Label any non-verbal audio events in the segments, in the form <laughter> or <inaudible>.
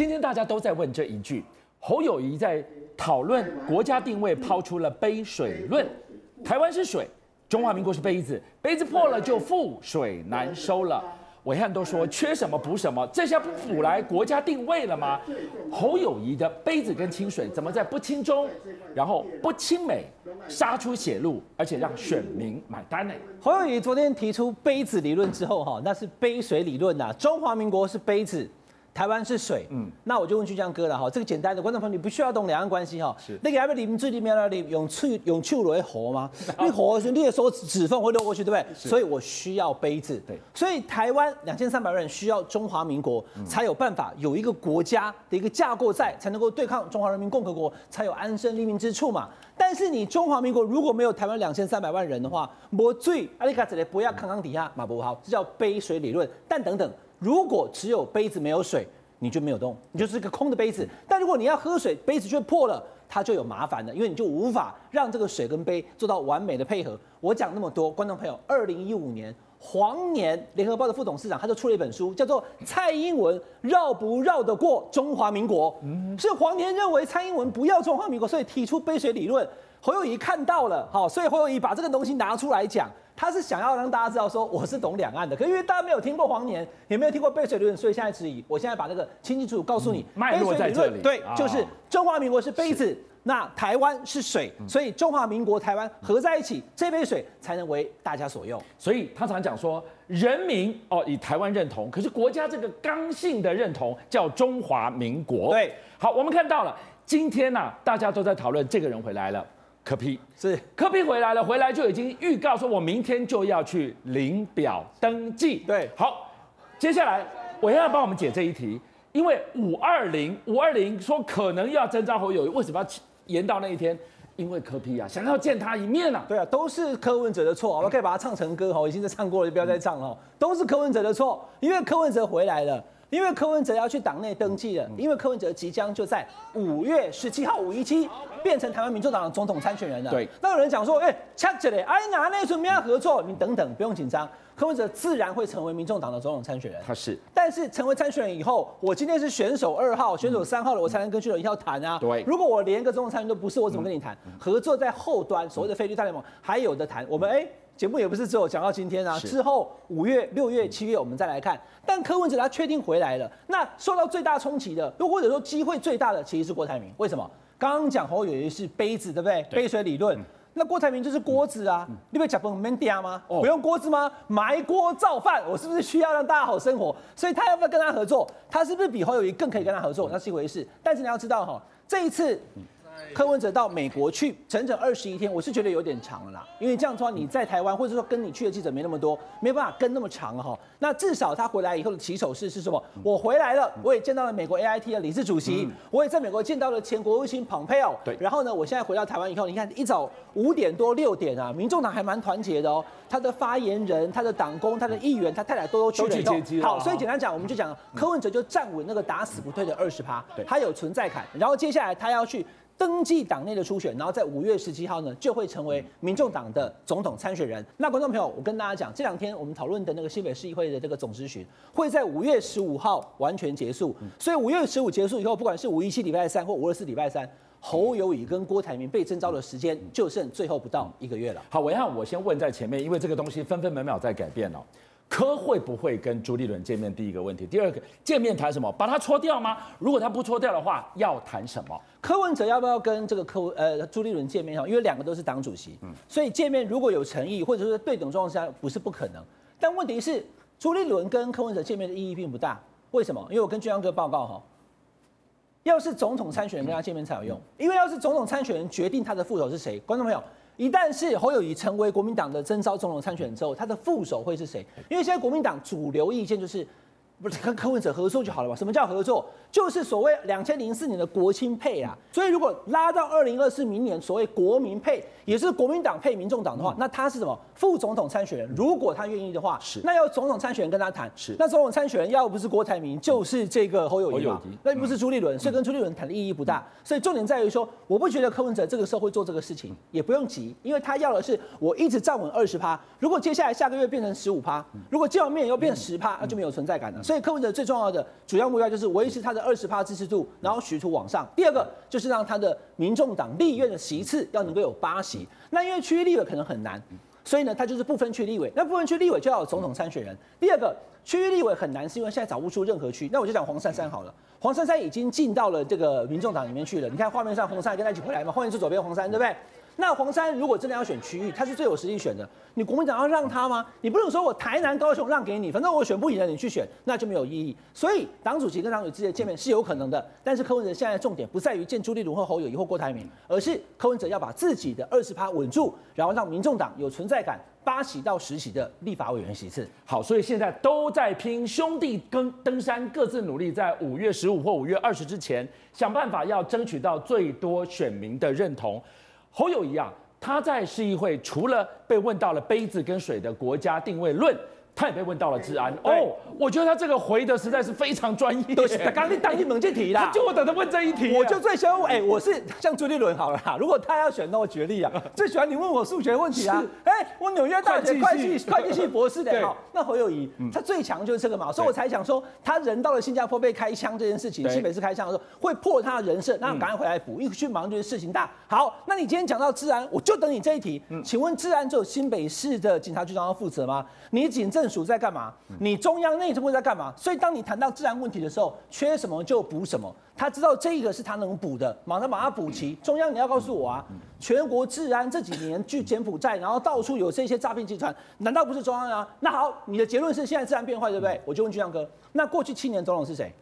今天大家都在问这一句，侯友谊在讨论国家定位，抛出了杯水论，台湾是水，中华民国是杯子，杯子破了就覆水难收了。伟汉都说缺什么补什么，这下不补来国家定位了吗？侯友谊的杯子跟清水怎么在不清中，然后不清美，杀出血路，而且让选民买单呢？侯友谊昨天提出杯子理论之后，哈，那是杯水理论呐，中华民国是杯子。台湾是水，嗯，那我就问巨匠哥了哈，这个简单的观众朋友，你不需要懂两岸关系哈，是，那个要不要里面最里面那里用去用去来活吗？你活的时候，你的手指缝会流过去，对不对？所以我需要杯子，对，所以台湾两千三百万人需要中华民国，才有办法有一个国家的一个架构在，才能够对抗中华人民共和国，才有安身立命之处嘛。但是你中华民国如果没有台湾两千三百万人的话，没水，阿里卡这里不要康康底下马不好，这叫杯水理论。但等等。如果只有杯子没有水，你就没有动，你就是一个空的杯子。但如果你要喝水，杯子却破了，它就有麻烦了，因为你就无法让这个水跟杯做到完美的配合。我讲那么多，观众朋友，二零一五年黄年联合报的副董事长他就出了一本书，叫做《蔡英文绕不绕得过中华民国》。嗯，是黄年认为蔡英文不要中华民国，所以提出杯水理论。侯友谊看到了，好，所以侯友谊把这个东西拿出来讲。他是想要让大家知道说我是懂两岸的，可是因为大家没有听过黄年，也没有听过杯水理论，所以现在质疑。我现在把那个清清楚楚告诉你，脉络在这里。对，就是中华民国是杯子，那台湾是水，所以中华民国台湾合在一起，这杯水才能为大家所用。所以他常常讲说，人民哦以台湾认同，可是国家这个刚性的认同叫中华民国。对，好，我们看到了，今天呢、啊，大家都在讨论这个人回来了。柯 P 是柯 P 回来了，回来就已经预告说，我明天就要去领表登记。对，好，接下来我要帮我们解这一题，因为五二零五二零说可能要征召侯友宜，为什么要延到那一天？因为柯 P 啊，想要见他一面啊。对啊，都是柯文哲的错，我们可以把它唱成歌哈，我已经在唱过了，就不要再唱了。都是柯文哲的错，因为柯文哲回来了。因为柯文哲要去党内登记了，因为柯文哲即将就在五月十七号五一七变成台湾民众党的总统参选人了。对，那有人讲说，哎，掐起来，哎，哪那时候没有合作？你等等，不用紧张，柯文哲自然会成为民众党的总统参选人。他是，但是成为参选人以后，我今天是选手二号、选手三号了，我才能跟选手一号谈啊。对，如果我连个总统参选都不是，我怎么跟你谈？合作在后端，所谓的非绿大联盟还有的谈。我们哎。节目也不是只有讲到今天啊，之后五月、六月、七月我们再来看。但柯文哲他确定回来了，那受到最大冲击的，又或者说机会最大的，其实是郭台铭。为什么？刚刚讲侯友宜是杯子，对不对？对杯水理论。嗯、那郭台铭就是锅子啊，嗯、你不讲不门店吗？哦、不用锅子吗？埋锅造饭，我是不是需要让大家好生活？所以他要不要跟他合作？他是不是比侯友宜更可以跟他合作？那是一回事。但是你要知道哈，这一次。柯文哲到美国去整整二十一天，我是觉得有点长了啦。因为这样的话，你在台湾，或者说跟你去的记者没那么多，没办法跟那么长哈。那至少他回来以后的起手式是什么？我回来了，我也见到了美国 AIT 的理事主席，我也在美国见到了前国务卿蓬佩奥。对。然后呢，我现在回到台湾以后，你看一早五点多六点啊，民众党还蛮团结的哦。他的发言人、他的党工、他的议员、他太太都都去了。接机。好，所以简单讲，我们就讲柯文哲就站稳那个打死不退的二十趴，他有存在感。然后接下来他要去。登记党内的初选，然后在五月十七号呢，就会成为民众党的总统参选人。那观众朋友，我跟大家讲，这两天我们讨论的那个新北市议会的这个总咨询，会在五月十五号完全结束。所以五月十五结束以后，不管是五一七礼拜三或五二四礼拜三，侯友宜跟郭台铭被征召的时间就剩最后不到一个月了。好，我要我先问在前面，因为这个东西分分秒秒在改变哦。柯会不会跟朱立伦见面？第一个问题，第二个见面谈什么？把他搓掉吗？如果他不搓掉的话，要谈什么？柯文哲要不要跟这个柯呃朱立伦见面？哈，因为两个都是党主席，嗯，所以见面如果有诚意，或者说对等状况下，不是不可能。但问题是，朱立伦跟柯文哲见面的意义并不大。为什么？因为我跟俊阳哥报告哈，要是总统参选人跟他见面才有用，因为要是总统参选人决定他的副手是谁，观众朋友。一旦是侯友谊成为国民党的征召总统参选之后，他的副手会是谁？因为现在国民党主流意见就是，不是跟柯文哲合作就好了嘛？什么叫合作？就是所谓两千零四年的国青配啊。所以如果拉到二零二四明年，所谓国民配，也是国民党配民众党的话，那他是什么？副总统参选人。如果他愿意的话，是那要总统参选人跟他谈。是那总统参选人要不是郭台铭，就是这个侯友谊嘛？那不是朱立伦，所以跟朱立伦谈的意义不大。所以重点在于说，我不觉得柯文哲这个时候会做这个事情，也不用急，因为他要的是我一直站稳二十趴。如果接下来下个月变成十五趴，如果见完面又变十趴，那就没有存在感了。所以柯文哲最重要的主要目标就是维持他的二十趴支持度，然后徐图往上。第二个就是让他的民众党立院的席次要能够有八席。那因为区域立委可能很难，所以呢，他就是不分区立委。那不分区立委就要有总统参选人。第二个区域立委很难，是因为现在找不出任何区。那我就讲黄珊珊好了，黄珊珊已经进到了这个民众党里面去了。你看画面上黄珊珊跟他一起回来嘛，画面是左边黄珊，对不对？那黄珊如果真的要选区域，他是最有实力选的。你国民党要让他吗？你不能说我台南、高雄让给你，反正我选不赢了，你去选，那就没有意义。所以党主席跟党主席之间见面是有可能的，但是柯文哲现在重点不在于见朱立伦或侯友宜或郭台铭，而是柯文哲要把自己的二十趴稳住，然后让民众党有存在感，八席到十席的立法委员席次。好，所以现在都在拼兄弟跟登山，各自努力，在五月十五或五月二十之前，想办法要争取到最多选民的认同。侯友宜啊，他在市议会除了被问到了杯子跟水的国家定位论。他也被问到了治安。哦，我觉得他这个回的实在是非常专业。对，刚刚你当一猛这题啦，就我等着问这一题。我就最喜欢问，哎，我是像朱立伦好了啦，如果他要选，那我举例啊，<laughs> 最喜欢你问我数学问题啊。哎，我纽约大学会计会计系博士的，好，那侯友宜他最强就是这个嘛，所以我才想说，他人到了新加坡被开枪这件事情，新北市开枪的时候会破他的人设，那赶快回来补，一去忙就是事情大。好，那你今天讲到治安，我就等你这一题。请问治安只有新北市的警察局长要负责吗？你警政署在干嘛？你中央内政部在干嘛？所以当你谈到治安问题的时候，缺什么就补什么。他知道这个是他能补的，马上把它补齐。中央你要告诉我啊，全国治安这几年去柬埔寨，然后到处有这些诈骗集团，难道不是中央啊？那好，你的结论是现在治安变坏，对不对？我就问俊亮哥，那过去七年总统是谁？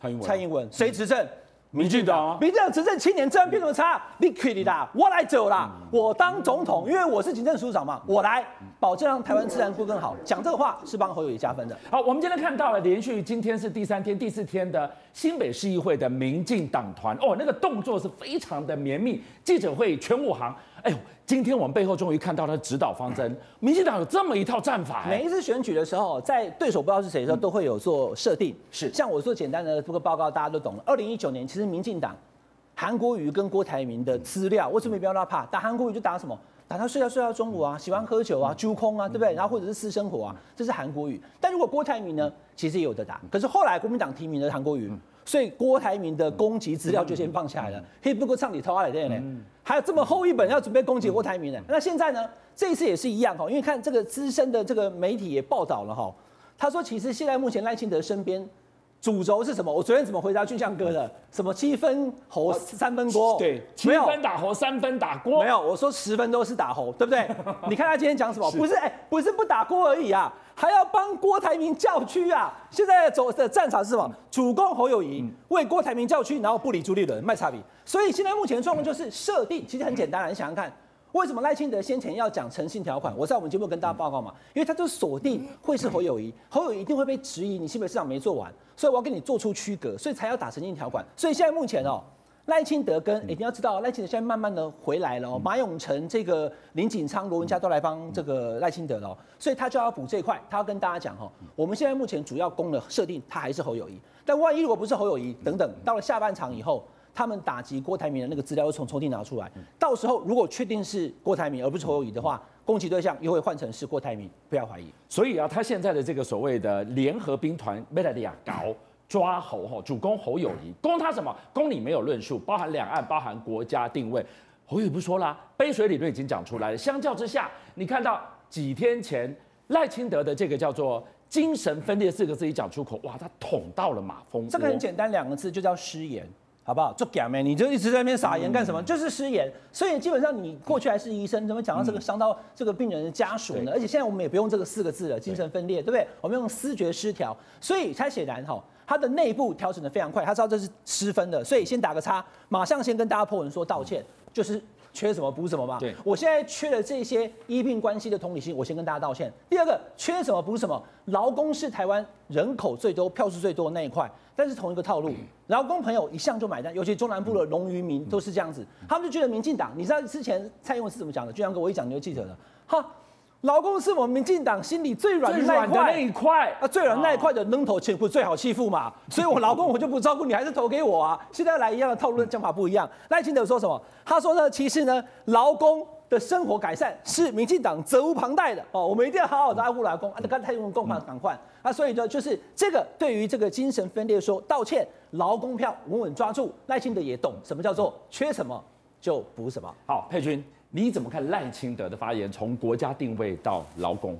蔡英文。蔡英文谁执政？民进党，民进党执政七年，治安变那么差，你可以的，我来走啦，我当总统，因为我是警政署长嘛，我来保证让台湾治安会更好。讲这个话是帮侯友谊加分的。好，我们今天看到了连续今天是第三天、第四天的新北市议会的民进党团，哦，那个动作是非常的绵密，记者会全武行，哎呦。今天我们背后终于看到他指导方针，<laughs> 民进党有这么一套战法。每一次选举的时候，在对手不知道是谁的时候，都会有做设定。是，像我做简单的这个报告，大家都懂了。二零一九年，其实民进党韩国瑜跟郭台铭的资料，为什么不要怕？打韩国瑜就打什么？打他睡觉睡到中午啊，喜欢喝酒啊，揪空啊，对不对？然后或者是私生活啊，这是韩国瑜。但如果郭台铭呢，其实也有的打。可是后来国民党提名的韩国瑜。所以郭台铭的攻击资料就先放下来了，可以不过唱你偷阿来的呢，还有这么厚一本要准备攻击郭台铭呢。那现在呢，这一次也是一样哈，因为看这个资深的这个媒体也报道了哈，他说其实现在目前赖清德身边。主轴是什么？我昨天怎么回答俊相哥的？什么七分侯三分锅？对，七分打侯三分打锅。没有，我说十分都是打侯，对不对？<laughs> 你看他今天讲什么？不是，哎，不是不打锅而已啊，还要帮郭台铭叫屈啊！现在走的战场是什么？主攻侯友谊，为郭台铭叫屈，然后不理朱立伦，卖差评。所以现在目前的状况就是设定，其实很简单，你想想看。为什么赖清德先前要讲诚信条款？我在我们节目跟大家报告嘛，因为他就锁定会是侯友谊，侯友宜一定会被质疑，你新北市长没做完，所以我要跟你做出区隔，所以才要打诚信条款。所以现在目前哦，赖清德跟一定要知道，赖清德现在慢慢的回来了哦，马永成、这个林锦昌、罗文嘉都来帮这个赖清德了，所以他就要补这块，他要跟大家讲哈，我们现在目前主要攻的设定，他还是侯友谊，但万一如果不是侯友谊，等等到了下半场以后。他们打击郭台铭的那个资料又从抽屉拿出来，到时候如果确定是郭台铭而不是侯友谊的话，攻击对象又会换成是郭台铭，不要怀疑。所以啊，他现在的这个所谓的联合兵团，贝莱利亚搞抓侯哈，主攻侯友谊，攻他什么？攻你没有论述，包含两岸，包含国家定位。侯友宜不说啦，杯水理论已经讲出来了。相较之下，你看到几天前赖清德的这个叫做精神分裂四个字一讲出口，哇，他捅到了马蜂窝。这个很简单，两个字就叫失言。好不好？做假咩？你就一直在那边撒盐干什么？嗯、就是失言。所以基本上你过去还是医生，怎么讲到这个伤到这个病人的家属呢？嗯、而且现在我们也不用这个四个字了，精神分裂，对，不对？我们用思觉失调。所以他显然哈，他的内部调整的非常快，他知道这是失分的，所以先打个叉，马上先跟大家 PO 文说道歉，就是。缺什么补什么嘛。对，我现在缺了这些医病关系的同理心，我先跟大家道歉。第二个，缺什么补什么。劳工是台湾人口最多、票数最多的那一块，但是同一个套路，劳工朋友一向就买单，尤其中南部的农渔民都是这样子，他们就觉得民进党，你知道之前蔡英文是怎么讲的？俊相哥，我一讲你就记得了，哈。劳工是我们民进党心里最软的那一块啊，最软那一块的扔头钱不最好欺负嘛？<laughs> 所以我劳工我就不照顾你，还是投给我啊！现在来一样的套路，讲法不一样。赖清德说什么？他说呢，其实呢，劳工的生活改善是民进党责无旁贷的哦，我们一定要好好的爱护劳工啊！刚才用共犯赶快啊，所以呢，就是这个对于这个精神分裂说道歉，劳工票稳稳抓住，赖清德也懂什么叫做缺什么就补什么。好，佩君，你怎么看赖清德的发言？从国家定位到劳工，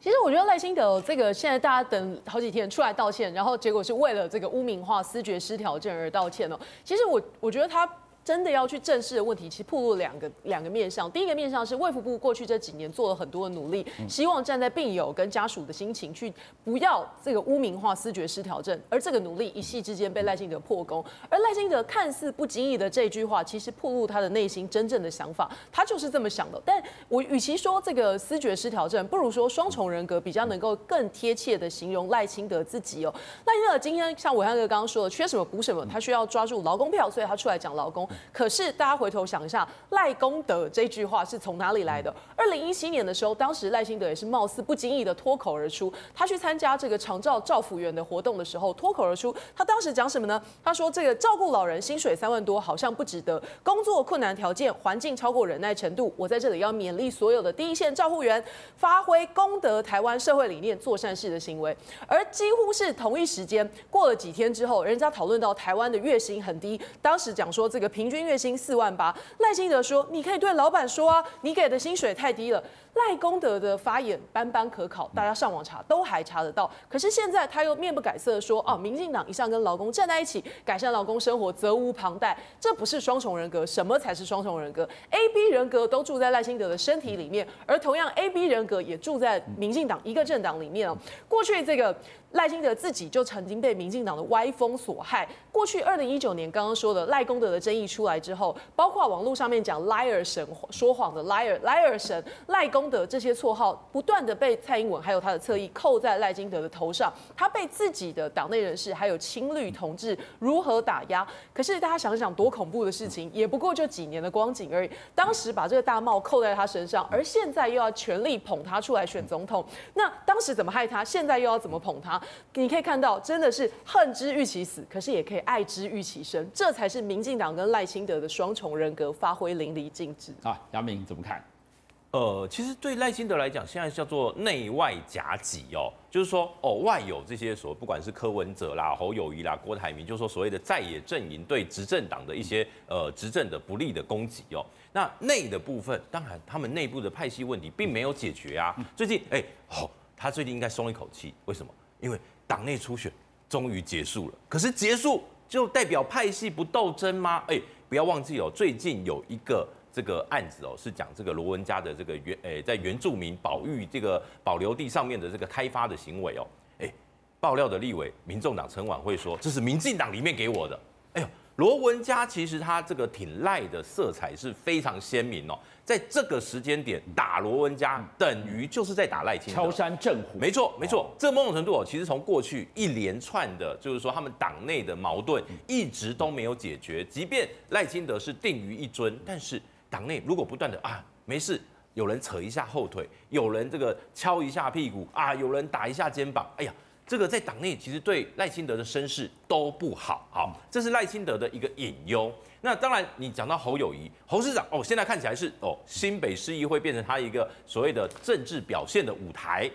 其实我觉得赖清德这个现在大家等好几天出来道歉，然后结果是为了这个污名化思觉失调症而道歉哦。其实我我觉得他。真的要去正视的问题，其实暴露两个两个面向。第一个面向是卫福部过去这几年做了很多的努力，希望站在病友跟家属的心情去不要这个污名化思觉失调症，而这个努力一夕之间被赖清德破功。而赖清德看似不经意的这句话，其实暴露他的内心真正的想法，他就是这么想的。但我与其说这个思觉失调症，不如说双重人格比较能够更贴切的形容赖清德自己哦。赖清德今天像伟汉哥刚刚说的，缺什么补什么，他需要抓住劳工票，所以他出来讲劳工。可是大家回头想一下，赖功德这句话是从哪里来的？二零一七年的时候，当时赖清德也是貌似不经意的脱口而出，他去参加这个长照照福员的活动的时候，脱口而出，他当时讲什么呢？他说这个照顾老人薪水三万多好像不值得，工作困难条件环境超过忍耐程度，我在这里要勉励所有的第一线照护员，发挥功德台湾社会理念，做善事的行为。而几乎是同一时间，过了几天之后，人家讨论到台湾的月薪很低，当时讲说这个平均月薪。四万八，赖清德说：“你可以对老板说啊，你给的薪水太低了。”赖功德的发言斑斑可考，大家上网查都还查得到。可是现在他又面不改色的说：“哦，民进党一向跟劳工站在一起，改善劳工生活责无旁贷。”这不是双重人格，什么才是双重人格？A、B 人格都住在赖清德的身体里面，而同样 A、B 人格也住在民进党一个政党里面哦。过去这个。赖清德自己就曾经被民进党的歪风所害。过去二零一九年刚刚说的赖功德的争议出来之后，包括网络上面讲 liar 神说谎的 liar liar 神赖的这些绰号，不断的被蔡英文还有他的侧翼扣在赖清德的头上。他被自己的党内人士还有青绿同志如何打压？可是大家想想多恐怖的事情，也不过就几年的光景而已。当时把这个大帽扣在他身上，而现在又要全力捧他出来选总统。那当时怎么害他？现在又要怎么捧他？你可以看到，真的是恨之欲其死，可是也可以爱之欲其生，这才是民进党跟赖清德的双重人格发挥淋漓尽致啊！杨明怎么看？呃，其实对赖清德来讲，现在叫做内外夹击哦，就是说哦，外有这些所谓不管是柯文哲啦、侯友谊啦、郭台铭，就是说所谓的在野阵营对执政党的一些呃执政的不利的攻击哦。那内的部分，当然他们内部的派系问题并没有解决啊。最近哎，哦，他最近应该松一口气，为什么？因为党内初选终于结束了，可是结束就代表派系不斗争吗？哎，不要忘记哦，最近有一个这个案子哦，是讲这个罗文家的这个原哎在原住民保育这个保留地上面的这个开发的行为哦，哎，爆料的立委民众党陈婉会说，这是民进党里面给我的，哎呦。罗文嘉其实他这个挺赖的色彩是非常鲜明哦，在这个时间点打罗文嘉，等于就是在打赖清德，敲山震虎。没错，没错，这某种程度哦，其实从过去一连串的，就是说他们党内的矛盾一直都没有解决，即便赖清德是定于一尊，但是党内如果不断的啊，没事，有人扯一下后腿，有人这个敲一下屁股啊，有人打一下肩膀，哎呀。这个在党内其实对赖清德的声势都不好，好，这是赖清德的一个隐忧。那当然，你讲到侯友宜，侯市长哦，现在看起来是哦，新北市议会变成他一个所谓的政治表现的舞台。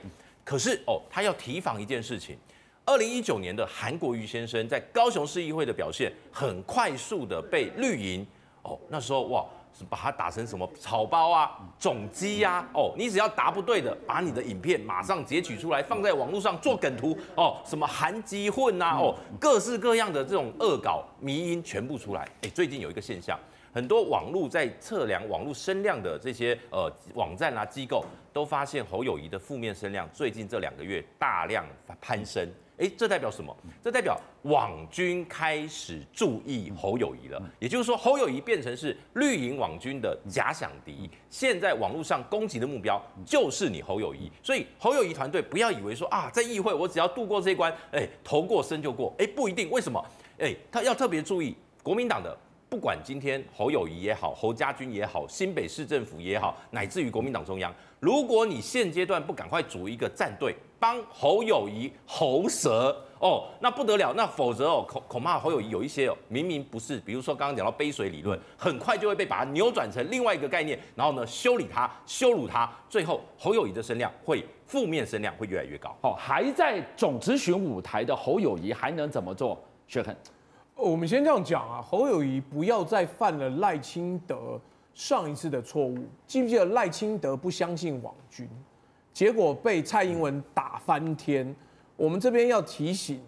可是哦，他要提防一件事情，二零一九年的韩国瑜先生在高雄市议会的表现，很快速的被绿营哦，那时候哇。把它打成什么草包啊、种鸡呀？哦，你只要答不对的，把你的影片马上截取出来，放在网络上做梗图哦，什么韩鸡混呐？哦，各式各样的这种恶搞、迷因全部出来。哎，最近有一个现象，很多网络在测量网络声量的这些呃网站啊机构，都发现侯友宜的负面声量最近这两个月大量攀升。哎，这代表什么？这代表网军开始注意侯友宜了。也就是说，侯友宜变成是绿营网军的假想敌。现在网络上攻击的目标就是你侯友宜。所以侯友宜团队不要以为说啊，在议会我只要度过这一关，哎，头过身就过。哎，不一定。为什么？哎，他要特别注意国民党的，不管今天侯友宜也好，侯家军也好，新北市政府也好，乃至于国民党中央，如果你现阶段不赶快组一个战队。帮侯友谊喉舌哦，那不得了，那否则哦恐恐怕侯友谊有一些哦明明不是，比如说刚刚讲到杯水理论，很快就会被把它扭转成另外一个概念，然后呢修理他、羞辱他，最后侯友谊的声量会负面声量会越来越高。哦，还在总质询舞台的侯友谊还能怎么做？薛恒，我们先这样讲啊，侯友谊不要再犯了赖清德上一次的错误。记不记得赖清德不相信网军？结果被蔡英文打翻天。我们这边要提醒，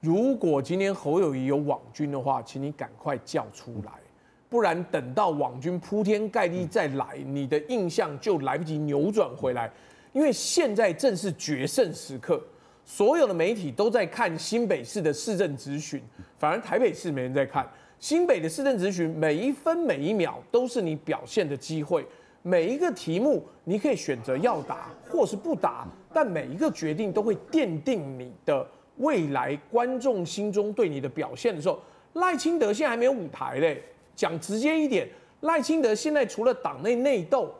如果今天侯友谊有网军的话，请你赶快叫出来，不然等到网军铺天盖地再来，你的印象就来不及扭转回来。因为现在正是决胜时刻，所有的媒体都在看新北市的市政咨询，反而台北市没人在看。新北的市政咨询，每一分每一秒都是你表现的机会。每一个题目，你可以选择要答或是不答，但每一个决定都会奠定你的未来。观众心中对你的表现的时候，赖清德现在还没有舞台嘞。讲直接一点，赖清德现在除了党内内斗，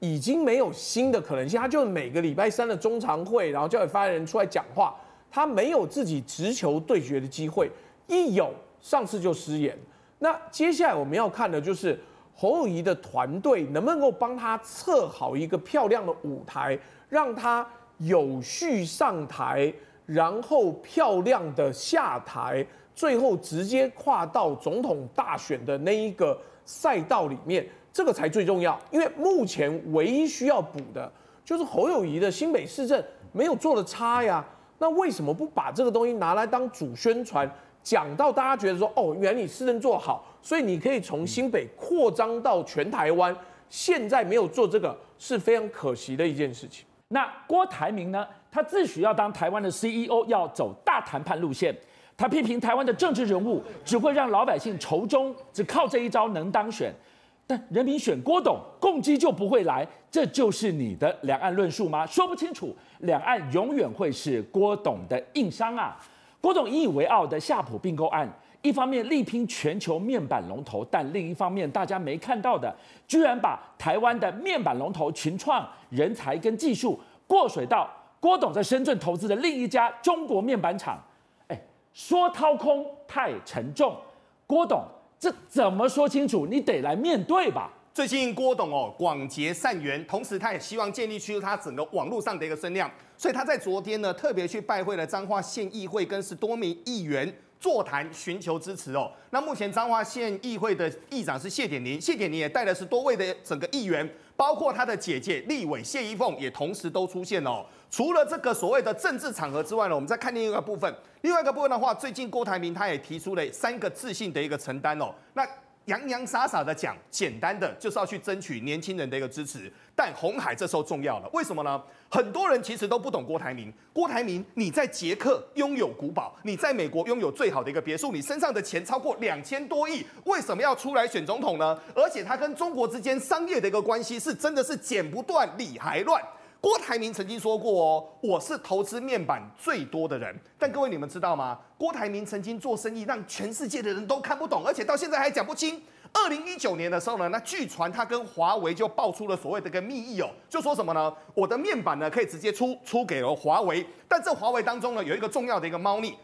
已经没有新的可能性。他就每个礼拜三的中常会，然后叫发言人出来讲话，他没有自己直球对决的机会。一有，上次就失言。那接下来我们要看的就是。侯友谊的团队能不能够帮他测好一个漂亮的舞台，让他有序上台，然后漂亮的下台，最后直接跨到总统大选的那一个赛道里面，这个才最重要。因为目前唯一需要补的就是侯友谊的新北市政没有做的差呀，那为什么不把这个东西拿来当主宣传？讲到大家觉得说，哦，原来你市政做好，所以你可以从新北扩张到全台湾。现在没有做这个是非常可惜的一件事情。那郭台铭呢？他自诩要当台湾的 CEO，要走大谈判路线。他批评台湾的政治人物只会让老百姓仇中，只靠这一招能当选。但人民选郭董，共机就不会来，这就是你的两岸论述吗？说不清楚，两岸永远会是郭董的硬伤啊。郭董引以为傲的夏普并购案，一方面力拼全球面板龙头，但另一方面大家没看到的，居然把台湾的面板龙头群创人才跟技术过水到郭董在深圳投资的另一家中国面板厂。哎，说掏空太沉重，郭董这怎么说清楚？你得来面对吧。最近郭董哦广结善缘，同时他也希望建立起他整个网络上的一个声量，所以他在昨天呢特别去拜会了彰化县议会，跟十多名议员座谈，寻求支持哦。那目前彰化县议会的议长是谢典宁，谢典宁也带了十多位的整个议员，包括他的姐姐立委谢依凤也同时都出现哦。除了这个所谓的政治场合之外呢，我们再看另一个部分，另外一个部分的话，最近郭台铭他也提出了三个自信的一个承担哦。那洋洋洒洒的讲，简单的就是要去争取年轻人的一个支持。但红海这时候重要了，为什么呢？很多人其实都不懂郭台铭。郭台铭，你在捷克拥有古堡，你在美国拥有最好的一个别墅，你身上的钱超过两千多亿，为什么要出来选总统呢？而且他跟中国之间商业的一个关系是真的是剪不断，理还乱。郭台铭曾经说过哦，我是投资面板最多的人。但各位你们知道吗？郭台铭曾经做生意让全世界的人都看不懂，而且到现在还讲不清。二零一九年的时候呢，那据传他跟华为就爆出了所谓的一个密哦，就说什么呢？我的面板呢可以直接出出给了华为，但这华为当中呢有一个重要的一个猫腻，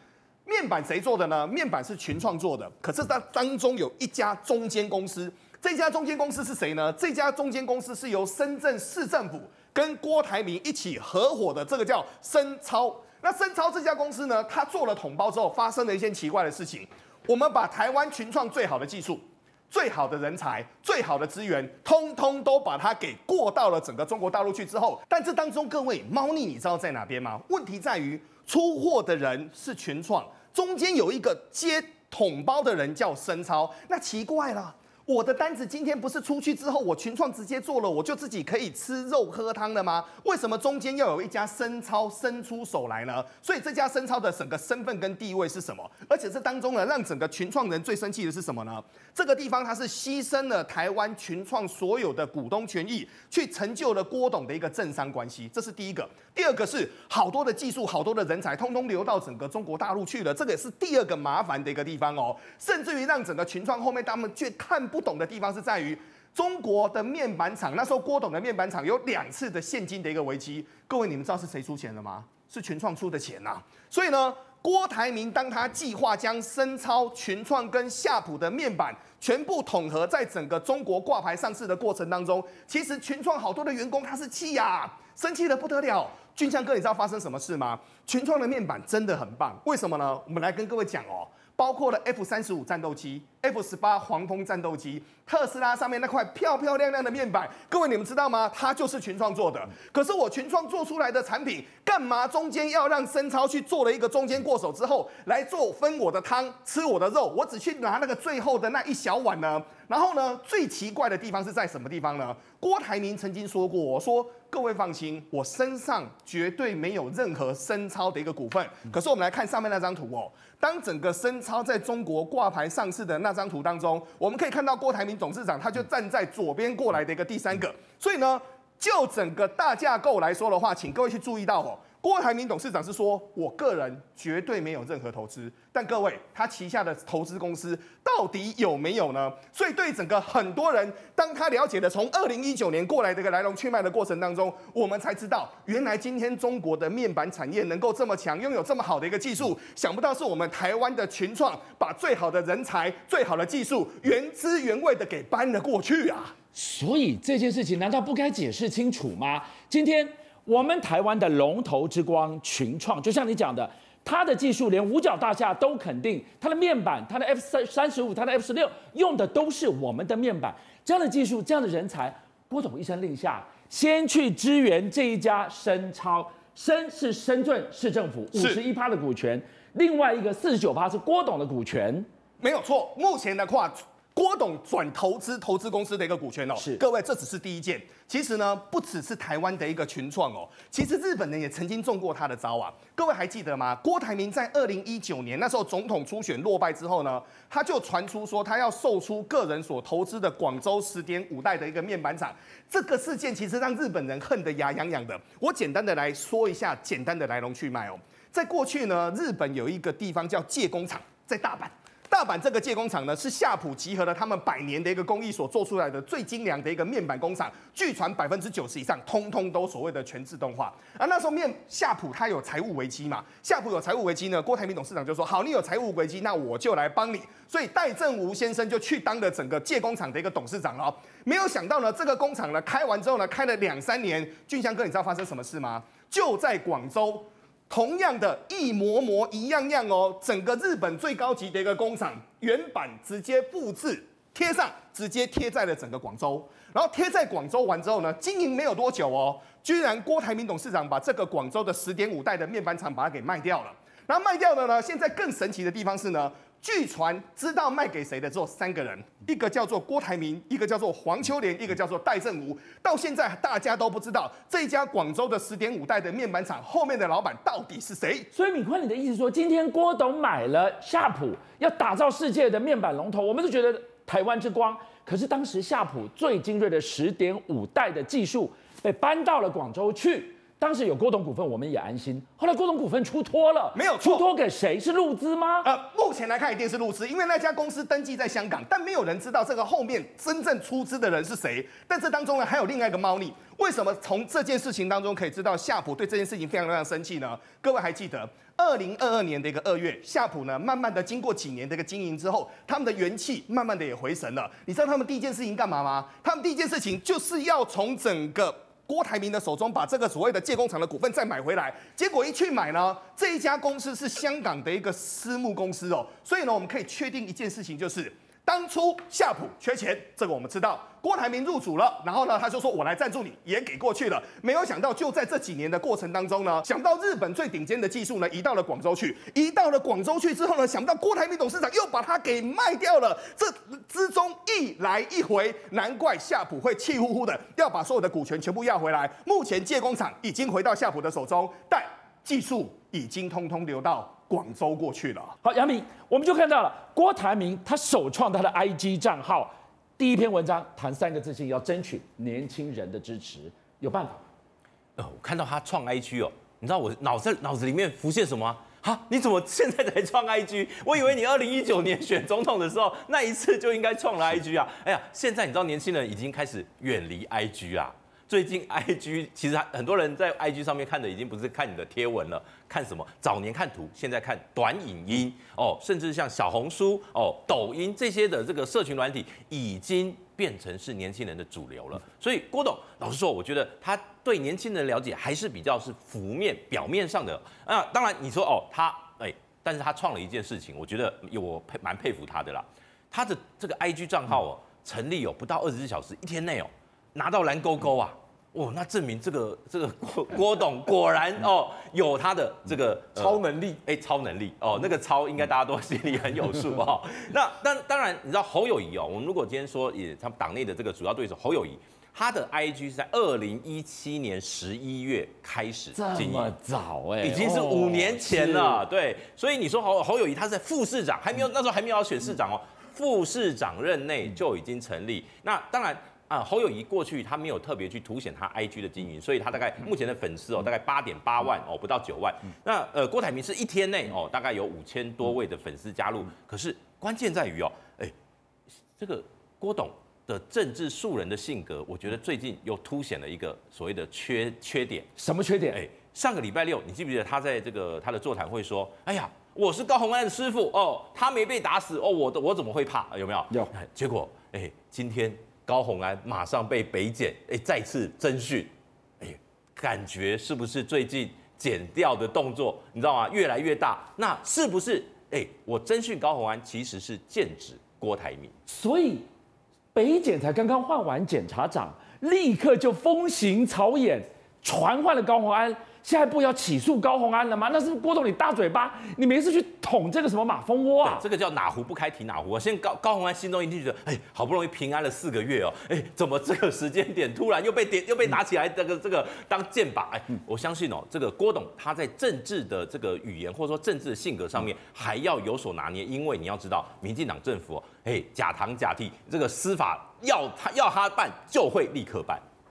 面板谁做的呢？面板是群创做的，可是它当中有一家中间公司，这家中间公司是谁呢？这家中间公司是由深圳市政府。跟郭台铭一起合伙的这个叫深超，那深超这家公司呢，他做了统包之后，发生了一件奇怪的事情。我们把台湾群创最好的技术、最好的人才、最好的资源，通通都把它给过到了整个中国大陆去之后，但这当中各位猫腻，你知道在哪边吗？问题在于出货的人是群创，中间有一个接统包的人叫深超，那奇怪了。我的单子今天不是出去之后，我群创直接做了，我就自己可以吃肉喝汤了吗？为什么中间要有一家深超伸出手来呢？所以这家深超的整个身份跟地位是什么？而且这当中呢，让整个群创人最生气的是什么呢？这个地方它是牺牲了台湾群创所有的股东权益，去成就了郭董的一个政商关系，这是第一个。第二个是好多的技术、好多的人才，通通流到整个中国大陆去了，这个也是第二个麻烦的一个地方哦。甚至于让整个群创后面他们却看不。懂的地方是在于中国的面板厂，那时候郭董的面板厂有两次的现金的一个危机。各位，你们知道是谁出钱了吗？是群创出的钱呐。所以呢，郭台铭当他计划将深超、群创跟夏普的面板全部统合在整个中国挂牌上市的过程当中，其实群创好多的员工他是气呀，生气的不得了。俊相哥，你知道发生什么事吗？群创的面板真的很棒，为什么呢？我们来跟各位讲哦。包括了 F 三十五战斗机、F 十八黄蜂战斗机、特斯拉上面那块漂漂亮亮的面板，各位你们知道吗？它就是群创做的。可是我群创做出来的产品，干嘛中间要让深超去做了一个中间过手之后来做分我的汤、吃我的肉？我只去拿那个最后的那一小碗呢？然后呢，最奇怪的地方是在什么地方呢？郭台铭曾经说过，我说各位放心，我身上绝对没有任何深超的一个股份。可是我们来看上面那张图哦，当整个深超在中国挂牌上市的那张图当中，我们可以看到郭台铭董事长他就站在左边过来的一个第三个。所以呢，就整个大架构来说的话，请各位去注意到哦。郭台铭董事长是说，我个人绝对没有任何投资，但各位，他旗下的投资公司到底有没有呢？所以对整个很多人，当他了解了从二零一九年过来这个来龙去脉的过程当中，我们才知道，原来今天中国的面板产业能够这么强，拥有这么好的一个技术，想不到是我们台湾的群创把最好的人才、最好的技术原汁原味的给搬了过去啊！所以这件事情难道不该解释清楚吗？今天。我们台湾的龙头之光群创，就像你讲的，它的技术连五角大厦都肯定，它的面板，它的 F 三三十五，它的 F 十六用的都是我们的面板，这样的技术，这样的人才，郭董一声令下，先去支援这一家深超，深是深圳市政府五十一趴的股权，另外一个四十九趴是郭董的股权，没有错，目前的话。郭董转投资投资公司的一个股权哦，是各位，这只是第一件。其实呢，不只是台湾的一个群创哦，其实日本人也曾经中过他的招啊。各位还记得吗？郭台铭在二零一九年那时候总统初选落败之后呢，他就传出说他要售出个人所投资的广州十点五代的一个面板厂。这个事件其实让日本人恨得牙痒痒的。我简单的来说一下简单的来龙去脉哦。在过去呢，日本有一个地方叫借工厂，在大阪。大阪这个借工厂呢，是夏普集合了他们百年的一个工艺所做出来的最精良的一个面板工厂。据传百分之九十以上，通通都所谓的全自动化。而那时候面夏普它有财务危机嘛，夏普有财务危机呢，郭台铭董事长就说：好，你有财务危机，那我就来帮你。所以戴正吴先生就去当了整个借工厂的一个董事长了。没有想到呢，这个工厂呢开完之后呢，开了两三年，俊香哥，你知道发生什么事吗？就在广州。同样的一模模一样样哦，整个日本最高级的一个工厂，原版直接复制贴上，直接贴在了整个广州。然后贴在广州完之后呢，经营没有多久哦，居然郭台铭董事长把这个广州的十点五代的面板厂把它给卖掉了。然后卖掉了呢，现在更神奇的地方是呢。据传知道卖给谁的只有三个人，一个叫做郭台铭，一个叫做黄秋莲，一个叫做戴胜吴。到现在大家都不知道这家广州的十点五代的面板厂后面的老板到底是谁。所以敏坤，你的意思说，今天郭董买了夏普，要打造世界的面板龙头，我们都觉得台湾之光。可是当时夏普最精锐的十点五代的技术被搬到了广州去。当时有郭董股份，我们也安心。后来郭董股份出脱了，没有，出脱给谁？是陆资吗？呃，目前来看一定是陆资，因为那家公司登记在香港，但没有人知道这个后面真正出资的人是谁。但这当中呢，还有另外一个猫腻。为什么从这件事情当中可以知道夏普对这件事情非常非常生气呢？各位还记得二零二二年的一个二月，夏普呢慢慢的经过几年的一个经营之后，他们的元气慢慢的也回神了。你知道他们第一件事情干嘛吗？他们第一件事情就是要从整个。郭台铭的手中把这个所谓的建工厂的股份再买回来，结果一去买呢，这一家公司是香港的一个私募公司哦，所以呢，我们可以确定一件事情就是。当初夏普缺钱，这个我们知道。郭台铭入主了，然后呢，他就说：“我来赞助你，也给过去了。”没有想到，就在这几年的过程当中呢，想到日本最顶尖的技术呢，移到了广州去。移到了广州去之后呢，想不到郭台铭董事长又把它给卖掉了。这之中一来一回，难怪夏普会气呼呼的要把所有的股权全部要回来。目前堺工厂已经回到夏普的手中，但技术已经通通流到。广州过去了。好，杨明，我们就看到了郭台铭他首创他的 IG 账号，第一篇文章谈三个字性，要争取年轻人的支持，有办法？呃，我看到他创 IG 哦，你知道我脑子脑子里面浮现什么吗？哈，你怎么现在才创 IG？我以为你二零一九年选总统的时候那一次就应该创了 IG 啊。哎呀，现在你知道年轻人已经开始远离 IG 啊。最近 <laughs> IG 其实很多人在 IG 上面看的已经不是看你的贴文了，看什么？早年看图，现在看短影音哦，甚至像小红书哦、抖音这些的这个社群软体，已经变成是年轻人的主流了。所以郭董老实说，我觉得他对年轻人的了解还是比较是浮面表面上的。那当然你说哦，他哎，但是他创了一件事情，我觉得我佩蛮佩服他的啦。他的这个 IG 账号哦，成立有不到二十四小时，一天内哦。拿到蓝勾勾啊！哦，那证明这个这个郭郭董果然哦有他的这个、呃、超能力，哎，超能力哦，那个超应该大家都心里很有数 <laughs> 哦。那当当然，你知道侯友谊哦，我们如果今天说也他们党内的这个主要对手侯友谊，他的 IG 是在二零一七年十一月开始这么早哎，已经是五年前了。对，所以你说侯侯友谊他是在副市长还没有那时候还没有要选市长哦，副市长任内就已经成立。那当然。啊，侯友谊过去他没有特别去凸显他 IG 的经营，所以他大概目前的粉丝哦，大概八点八万哦，不到九万。那呃，郭台铭是一天内哦，大概有五千多位的粉丝加入。可是关键在于哦，哎，这个郭董的政治素人的性格，我觉得最近又凸显了一个所谓的缺缺点。什么缺点？哎，上个礼拜六，你记不记得他在这个他的座谈会说，哎呀，我是高洪安的师傅哦，他没被打死哦，我的我怎么会怕？有没有？有。结果哎，今天。高虹安马上被北检哎再次侦讯，哎，感觉是不是最近减掉的动作你知道吗？越来越大，那是不是哎我侦讯高虹安其实是剑指郭台铭？所以北检才刚刚换完检察长，立刻就风行草偃，传唤了高虹安。下一步要起诉高红安了吗？那是不是郭董你大嘴巴，你没事去捅这个什么马蜂窝啊？这个叫哪壶不开提哪壶啊！现在高高红安心中一定觉得，哎，好不容易平安了四个月哦，哎，怎么这个时间点突然又被点又被拿起来这个这个当箭靶？哎，我相信哦，这个郭董他在政治的这个语言或者说政治的性格上面还要有所拿捏，因为你要知道，民进党政府哎假糖假替，这个司法要他要他办就会立刻办。